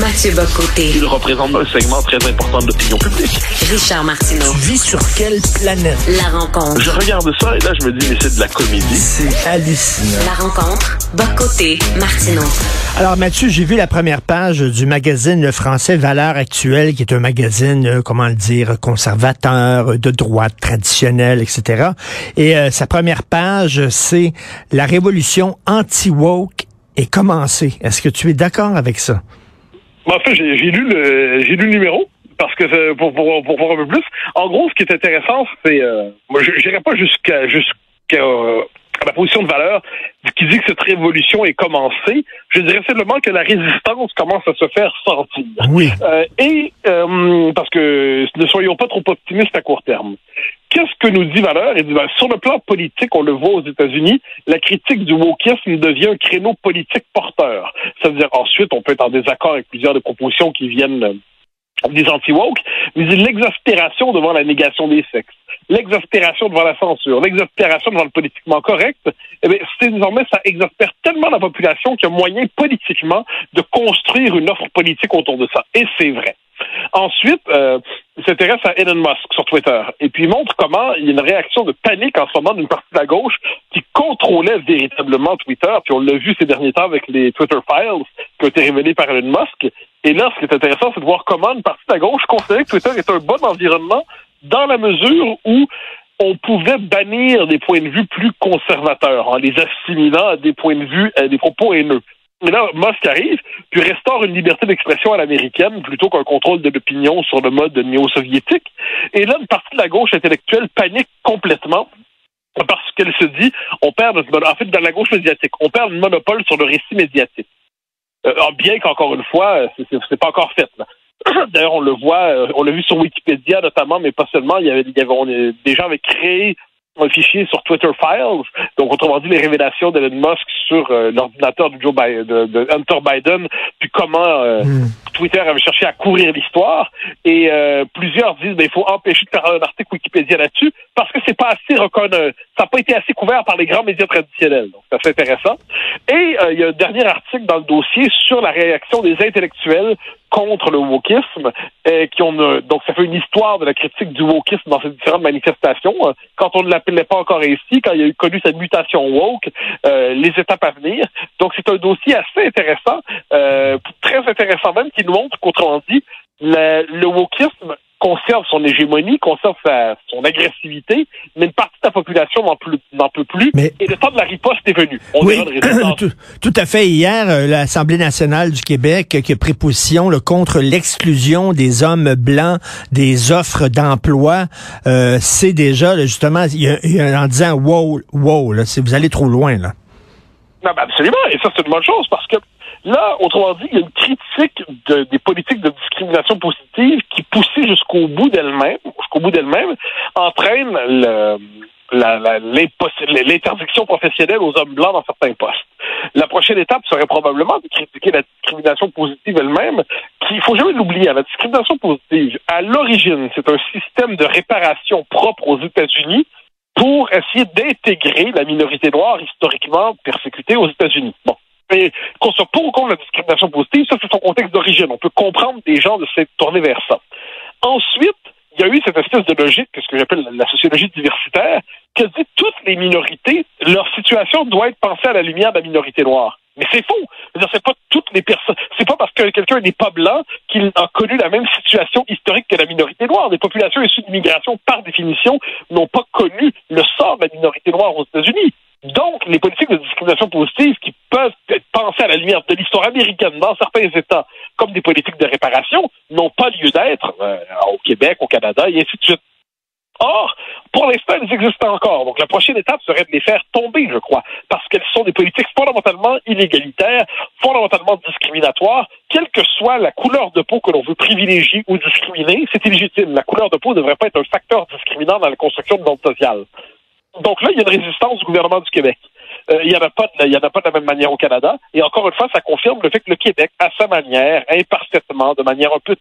Mathieu Bocoté. Il représente un segment très important de l'opinion publique. Richard Martineau. Tu vis sur quelle planète? La rencontre. Je regarde ça et là, je me dis, mais c'est de la comédie. C'est hallucinant. La rencontre. Bocoté. Martineau. Alors Mathieu, j'ai vu la première page du magazine Le français Valeurs actuelles, qui est un magazine, euh, comment le dire, conservateur, euh, de droite, traditionnel, etc. Et euh, sa première page, c'est la révolution anti-woke est commencée. Est-ce que tu es d'accord avec ça? En fait, j'ai lu le lu le numéro parce que euh, pour, pour, voir un peu plus. En gros, ce qui est intéressant, c'est euh, moi je n'irai pas jusqu'à jusqu'à euh, la position de valeur qui dit que cette révolution est commencée. Je dirais simplement que la résistance commence à se faire sentir. Oui. Euh, et euh, parce que ne soyons pas trop optimistes à court terme. Qu'est-ce que nous dit Valeur? Il dit, ben, sur le plan politique, on le voit aux États-Unis, la critique du wokisme devient un créneau politique porteur. C'est-à-dire, ensuite, on peut être en désaccord avec plusieurs des propositions qui viennent des anti-woke, mais l'exaspération devant la négation des sexes, l'exaspération devant la censure, l'exaspération devant le politiquement correct, eh bien, c'est désormais, ça exaspère tellement la population qu'il y a moyen politiquement de construire une offre politique autour de ça. Et c'est vrai. Ensuite, euh, il s'intéresse à Elon Musk sur Twitter et puis il montre comment il y a une réaction de panique en ce moment d'une partie de la gauche qui contrôlait véritablement Twitter. Puis on l'a vu ces derniers temps avec les Twitter Files qui ont été révélés par Elon Musk. Et là, ce qui est intéressant, c'est de voir comment une partie de la gauche considérait que Twitter est un bon environnement dans la mesure où on pouvait bannir des points de vue plus conservateurs en les assimilant à des points de vue, à des propos haineux. Et là, Musk arrive, puis restaure une liberté d'expression à l'américaine plutôt qu'un contrôle de l'opinion sur le mode néo-soviétique. Et là, une partie de la gauche intellectuelle panique complètement parce qu'elle se dit, on perd en fait, dans la gauche médiatique, on perd le monopole sur le récit médiatique. Euh, bien qu'encore une fois, c'est- c'est pas encore fait. D'ailleurs, on le voit, euh, on l'a vu sur Wikipédia notamment, mais pas seulement. Il y avait, il y avait on des gens avaient créé un fichier sur Twitter Files, donc autrement dit les révélations d'Elon Musk sur euh, l'ordinateur de Joe Biden, de, de Hunter Biden, puis comment euh, Twitter avait cherché à courir l'histoire. Et euh, plusieurs disent ben, il faut empêcher de faire un article Wikipédia là-dessus parce que c'est pas assez reconnu, ça n'a pas été assez couvert par les grands médias traditionnels. Donc c'est assez intéressant. Et il y a un dernier article dans le dossier sur la réaction des intellectuels contre le wokisme, euh, qui ont euh, donc ça fait une histoire de la critique du wokisme dans ces différentes manifestations. Quand on ne l'appelait pas encore ainsi, quand il y a eu connu cette mutation woke, euh, les étapes à venir. Donc c'est un dossier assez intéressant, euh, très intéressant même, qui nous montre qu'autrement dit, le, le wokisme conserve son hégémonie, conserve sa, son agressivité, mais une partie de la population n'en peut, n'en peut plus. Mais- Et le temps de la riposte est venu. On oui, le tout, tout à fait. Hier, euh, l'Assemblée nationale du Québec qui a pris position là, contre l'exclusion des hommes blancs des offres d'emploi, euh, c'est déjà là, justement y a- y a- en disant wow, wow, là, c'est- vous allez trop loin là. Non, ben absolument. Et ça, c'est une bonne chose parce que là, autrement dit, il y a une critique de- des politiques de discrimination positive qui, poussée jusqu'au bout d'elle-même, jusqu'au bout d'elle-même, entraîne l'interdiction professionnelle aux hommes blancs dans certains postes. La prochaine étape serait probablement de critiquer la discrimination positive elle-même, qui, il faut jamais l'oublier, hein, la discrimination positive, à l'origine, c'est un système de réparation propre aux États-Unis pour essayer d'intégrer la minorité noire historiquement persécutée aux États-Unis. Bon. Et qu'on soit pour ou contre la discrimination positive, ça c'est son contexte d'origine. On peut comprendre des gens de s'être tournés vers ça. Ensuite, il y a eu cette espèce de logique, ce que j'appelle la sociologie diversitaire, qui dit toutes les minorités, leur situation doit être pensée à la lumière de la minorité noire. Mais c'est faux. C'est pas toutes les personnes. C'est pas parce que quelqu'un n'est pas blanc qu'il a connu la même situation historique que la minorité noire. Les populations issues d'immigration, par définition, n'ont pas connu le sort de la minorité noire aux États-Unis. Donc, les politiques de discrimination positive qui peuvent être pensées à la lumière de l'histoire américaine dans certains États comme des politiques de réparation n'ont pas lieu d'être euh, au Québec, au Canada, et ainsi de suite. Or, pour l'instant, elles existent encore. Donc, la prochaine étape serait de les faire tomber, je crois, parce qu'elles sont des politiques fondamentalement inégalitaires, fondamentalement discriminatoires, quelle que soit la couleur de peau que l'on veut privilégier ou discriminer, c'est illégitime. La couleur de peau ne devrait pas être un facteur discriminant dans la construction de l'ordre social. Donc là, il y a une résistance du gouvernement du Québec. Euh, il n'y en a pas de, en a pas de la même manière au Canada. Et encore une fois, ça confirme le fait que le Québec, à sa manière, imparfaitement, de manière un peu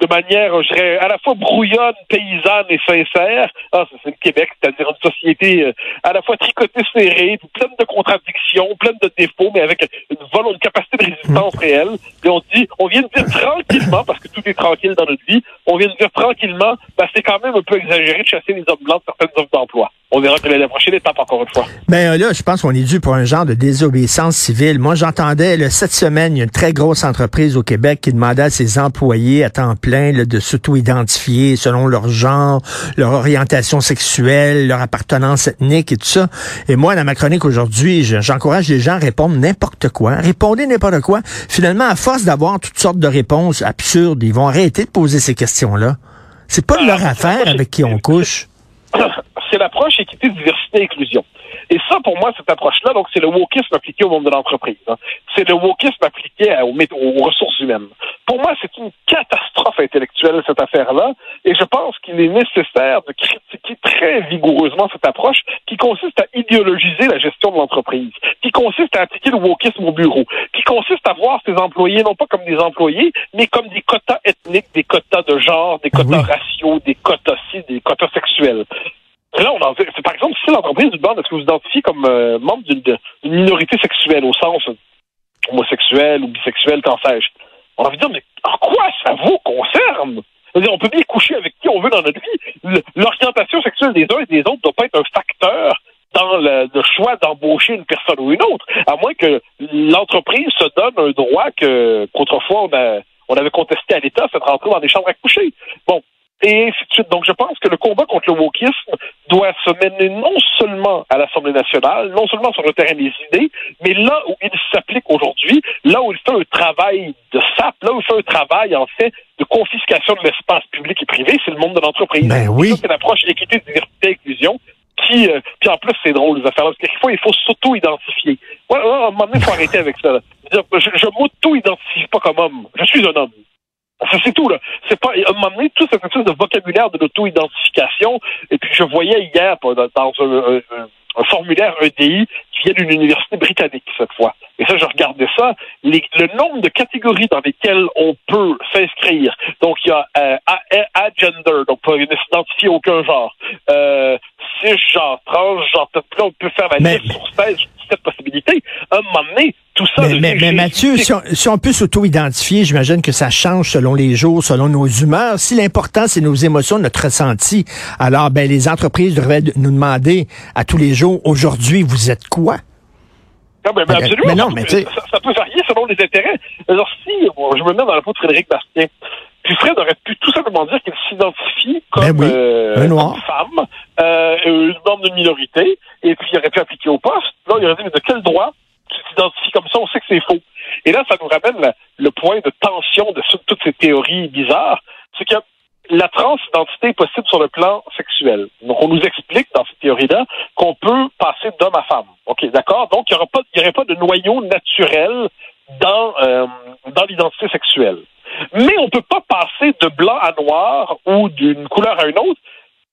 de manière, je dirais, à la fois brouillonne, paysanne et sincère. Ah, c'est le Québec, c'est-à-dire une société euh, à la fois tricotée, serrée, pleine de contradictions, pleine de défauts, mais avec une volonté, une capacité de résistance Mm. réelle. Et on dit, on vient de dire tranquillement, parce que tout est tranquille dans notre vie, on vient de dire tranquillement, ben, c'est quand même un peu exagéré de chasser les hommes blancs de certaines offres d'emploi. On verra que la prochaine étape, encore une fois. Ben là, je pense qu'on est dû pour un genre de désobéissance civile. Moi, j'entendais cette semaine, il y a une très grosse entreprise au Québec qui demandait à ses employés à temps plein là, de s'auto-identifier selon leur genre, leur orientation sexuelle, leur appartenance ethnique et tout ça. Et moi, dans ma chronique aujourd'hui, je- j'encourage les gens à répondre n'importe quoi. Répondez n'importe quoi. Finalement, à force d'avoir toutes sortes de réponses absurdes, ils vont arrêter de poser ces questions-là. C'est pas de leur Ah, affaire avec qui on couche. c'est l'approche équité, diversité, inclusion. Et ça, pour moi, cette approche-là, donc c'est le wokisme appliqué au monde de l'entreprise. hein. C'est le wokisme appliqué à- aux, mét- aux ressources humaines. Pour moi, c'est une catastrophe intellectuelle, cette affaire-là, et je pense qu'il est nécessaire de critiquer très vigoureusement cette approche qui consiste à idéologiser la gestion de l'entreprise, qui consiste à appliquer le wokisme au bureau, qui consiste à voir ses employés non pas comme des employés, mais comme des quotas ethniques, des quotas de genre, des quotas Oui. raciaux, des quotas ci, des quotas sexuels. Par exemple, si l'entreprise vous demande est-ce que vous identifiez comme euh, membre d'une minorité sexuelle au sens homosexuel ou bisexuel, qu'en sais-je, on a envie de dire, mais en quoi ça vous concerne? C'est-à-dire, on peut bien coucher avec qui on veut dans notre vie. L'orientation sexuelle des uns et des autres ne doit pas être un facteur dans le, choix d'embaucher une personne ou une autre, à moins que l'entreprise se donne un droit qu'autrefois on, on avait contesté à l'État, c'est de rentrer dans des chambres à coucher. Bon, et ainsi de suite. Donc, je pense que le combat contre le wokisme doit se mener non seulement à l'Assemblée nationale, non seulement sur le terrain des idées, mais là où il s'applique aujourd'hui, là où il fait un travail de sape, là où il fait un travail, en fait, de confiscation de l'espace public et privé, c'est le monde de l'entreprise. Ben oui. C'est l'approche équité, diversité, inclusion. Qui, euh, puis en plus, c'est drôle, les affaires parce qu'il faut, il faut s'auto-identifier. Ouais, à un moment donné, il faut arrêter avec ça. là. Je, je m'auto-identifie pas comme homme. Je suis un homme. C'est tout, là. C'est pas, à un moment donné, tout cette espèce de vocabulaire de l'auto-identification. Et puis, je voyais hier, dans un, un- formulaire EDI qui vient d'une université britannique, cette fois. Et ça, je regardais ça. Le nombre de catégories dans lesquelles on peut s'inscrire. Donc, il y a euh, agender, donc pas ne s'identifier aucun genre. Euh, cisgenre, transgenre, peut-être là, on peut faire la Mais- liste sur 16, 17 possibilités. À un moment donné, tout ça... Mais, mais, mais Mathieu, si on, si on peut s'auto-identifier, j'imagine que ça change selon les jours, selon nos humeurs. Si l'important, c'est nos émotions, notre ressenti, alors ben, les entreprises devraient de- nous demander à tous les jours, aujourd'hui, vous êtes quoi? Non, mais, mais Mais- absolument. mais non, ça, mais sais- ça, ça peut varier selon les intérêts. Alors, si bon, je me mets dans la peau de Frédéric Bastien, puis Fred aurait pu tout simplement dire qu'il s'identifie comme Ben oui, euh, un noir. une femme, euh, une membre d'une minorité, et puis il aurait pu appliquer au poste. Là, il aurait dit, mais de quel droit tu t'identifies comme ça? On sait que c'est faux. Et là, ça nous ramène la- le point de tension de toutes ces théories bizarres. C'est que la transidentité est possible sur le plan sexuel. Donc, on nous explique dans cette théorie-là qu'on peut passer d'homme à femme. OK, d'accord? Donc, il n'y aurait pas de noyau naturel dans, euh, dans l'identité sexuelle. Mais on peut pas passer de blanc à noir ou d'une couleur à une autre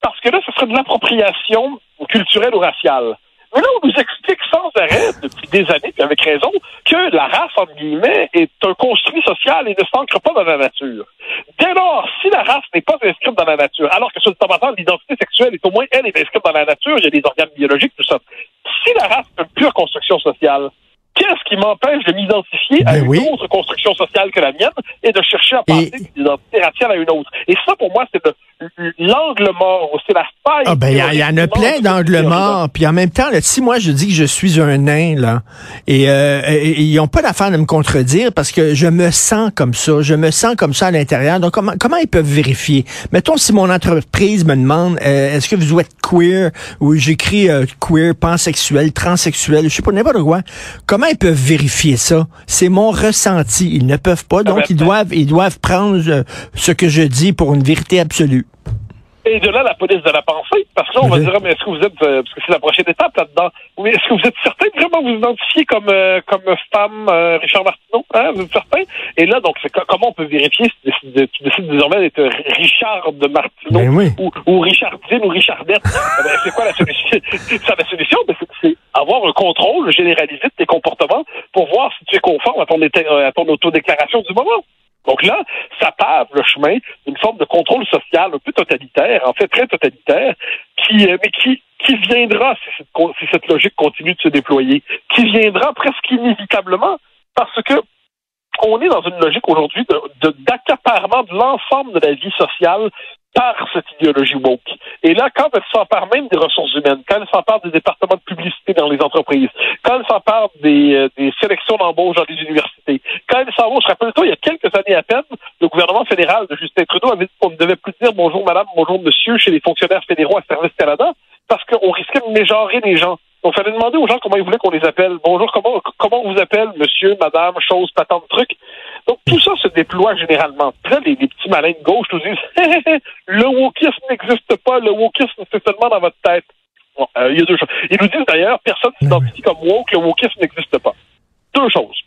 parce que là, ce serait de l'appropriation culturelle ou raciale. Mais là, on nous explique sans arrêt, depuis des années, puis avec raison, que la race, entre guillemets, est un construit social et ne s'ancre pas dans la nature. Dès lors, si la race n'est pas inscrite dans la nature, alors que sur le temps l'identité sexuelle est au moins, elle, est inscrite dans la nature, il y a des organes biologiques, tout ça. Si la race est une pure construction sociale, qu'est-ce qui m'empêche de m'identifier à Ben une oui. autre construction sociale que la mienne et de chercher à passer Et- d'une identité raciale à une autre? Et ça, pour moi, c'est le- l'angle mort, c'est la Ah ben, il y, en a plein d'angles morts. Puis en même temps, là, si moi je dis que je suis un nain, là, et, euh, et- et ils n'ont pas d'affaire de me contredire parce que je me sens comme ça, je me sens comme ça à l'intérieur. Donc comment comment ils peuvent vérifier? Mettons si mon entreprise me demande euh, est-ce que vous êtes queer ou j'écris euh, queer, pansexuel, transsexuel, je sais pas n'importe quoi. Comment ils peuvent vérifier ça? C'est mon ressenti. Ils ne peuvent pas. Donc ben, ils doivent ils doivent prendre euh, ce que je dis pour une vérité absolue. Et de là, la police de la pensée. Parce que là, on va Oui. dire, ah, mais est-ce que vous êtes, euh, parce que c'est la prochaine étape là-dedans, oui, est-ce que vous êtes certain de vraiment vous identifier comme, euh, comme femme euh, Richard Martineau? Hein, vous êtes certain? Et là, donc, c'est comment on peut vérifier si tu décides, tu décides désormais d'être Richard de Martineau Ben oui. ou, ou Richardine ou Richardette? Eh ben, c'est quoi la solution? ça, la solution, ben, c'est- avoir un contrôle généralisé de tes comportements pour voir si tu es conforme à ton, éta- à ton autodéclaration du moment. Donc là, ça pave le chemin d'une forme de contrôle social un peu totalitaire, en fait très totalitaire, qui, euh, mais qui, qui viendra si cette, si cette logique continue de se déployer, qui viendra presque inévitablement parce que on est dans une logique aujourd'hui d'accaparement de, de l'ensemble de la vie sociale par cette idéologie woke. Et là, quand elle s'empare même des ressources humaines, quand elle s'empare des départements de publicité dans les entreprises, quand elle s'empare des, euh, des sélections d'embauche dans les universités, quand elle s'embauche, rappelle-toi, il y a quelques années à peine, le gouvernement fédéral de Justin Trudeau avait dit qu'on ne devait plus dire bonjour madame, bonjour monsieur chez les fonctionnaires fédéraux à Service Canada, parce qu'on risquait de mégenrer les gens. Donc, il fallait demander aux gens comment ils voulaient qu'on les appelle. Bonjour, comment, comment on vous appelle, monsieur, madame, chose, patente, truc. Donc, tout ça se déploie généralement. Là, les, les petits malins de gauche nous disent, le wokisme n'existe pas, le wokisme, c'est seulement dans votre tête. Bon, euh, il y a deux choses. Ils nous disent d'ailleurs, personne s'identifie comme woke, le wokisme n'existe pas. Deux choses.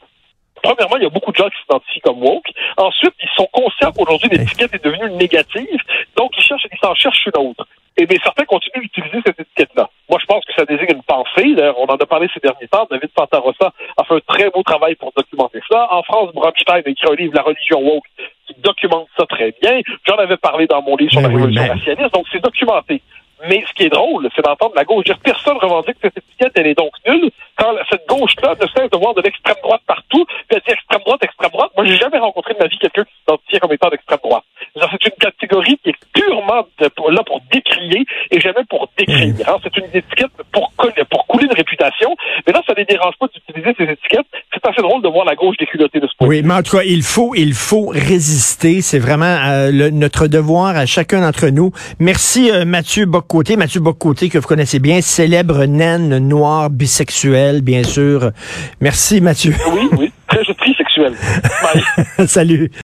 Premièrement, il y a beaucoup de gens qui s'identifient comme woke. Ensuite, ils sont conscients qu'aujourd'hui, l'étiquette est devenue négative, donc ils cherchent, ils s'en cherchent une autre. Et bien, certains continuent d'utiliser cette étiquette-là. Moi, je pense que ça désigne une pensée. D'ailleurs, on en a parlé ces derniers temps. David Fantarossa a fait un très beau travail pour documenter ça. En France, Bronstein a écrit un livre, La religion woke, qui documente ça très bien. J'en avais parlé dans mon livre sur la révolution racialiste, donc c'est documenté. Mais ce qui est drôle, c'est d'entendre la gauche dire personne revendique que cette étiquette, elle est donc nulle, quand cette gauche-là ne cesse de voir de l'extrême droite partout, puis elle dit extrême droite, extrême droite. Moi, j'ai jamais rencontré de ma vie quelqu'un qui s'identifie comme étant d'extrême droite. C'est une catégorie qui est purement là pour décrier et jamais pour décrire. Hein. C'est une étiquette pour, pour couler une réputation. Mais là, ça ne les dérange pas d'utiliser ces étiquettes. C'est assez drôle de voir la gauche déculottée de ce point. Oui, mais en tout cas, il faut, il faut résister. C'est vraiment euh, le, notre devoir à chacun d'entre nous. Merci euh, Mathieu Boccoté. Mathieu Boccoté, que vous connaissez bien, célèbre naine noire bisexuelle, bien sûr. Merci Mathieu. Oui, oui, très trisexuelle. Bye. Salut.